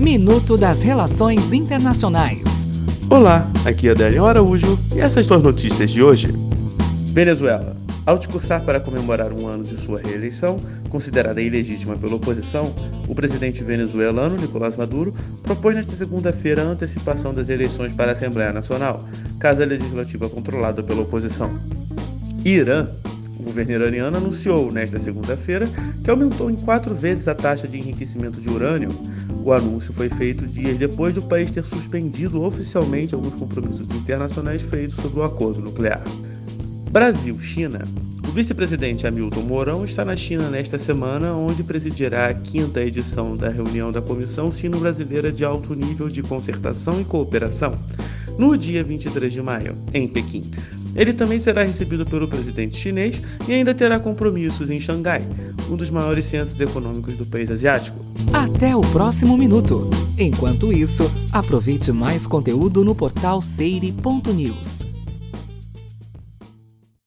Minuto das Relações Internacionais. Olá, aqui é Adélio Araújo e essas são as notícias de hoje. Venezuela. Ao discursar para comemorar um ano de sua reeleição, considerada ilegítima pela oposição, o presidente venezuelano Nicolás Maduro propôs nesta segunda-feira a antecipação das eleições para a Assembleia Nacional, casa legislativa controlada pela oposição. Irã. O governo iraniano anunciou nesta segunda-feira que aumentou em quatro vezes a taxa de enriquecimento de urânio. O anúncio foi feito dias depois do país ter suspendido oficialmente alguns compromissos internacionais feitos sobre o acordo nuclear. Brasil-China. O vice-presidente Hamilton Mourão está na China nesta semana, onde presidirá a quinta edição da reunião da Comissão Sino-Brasileira de Alto Nível de Concertação e Cooperação, no dia 23 de maio, em Pequim. Ele também será recebido pelo presidente chinês e ainda terá compromissos em Xangai, um dos maiores centros econômicos do país asiático. Até o próximo minuto. Enquanto isso, aproveite mais conteúdo no portal seire.news.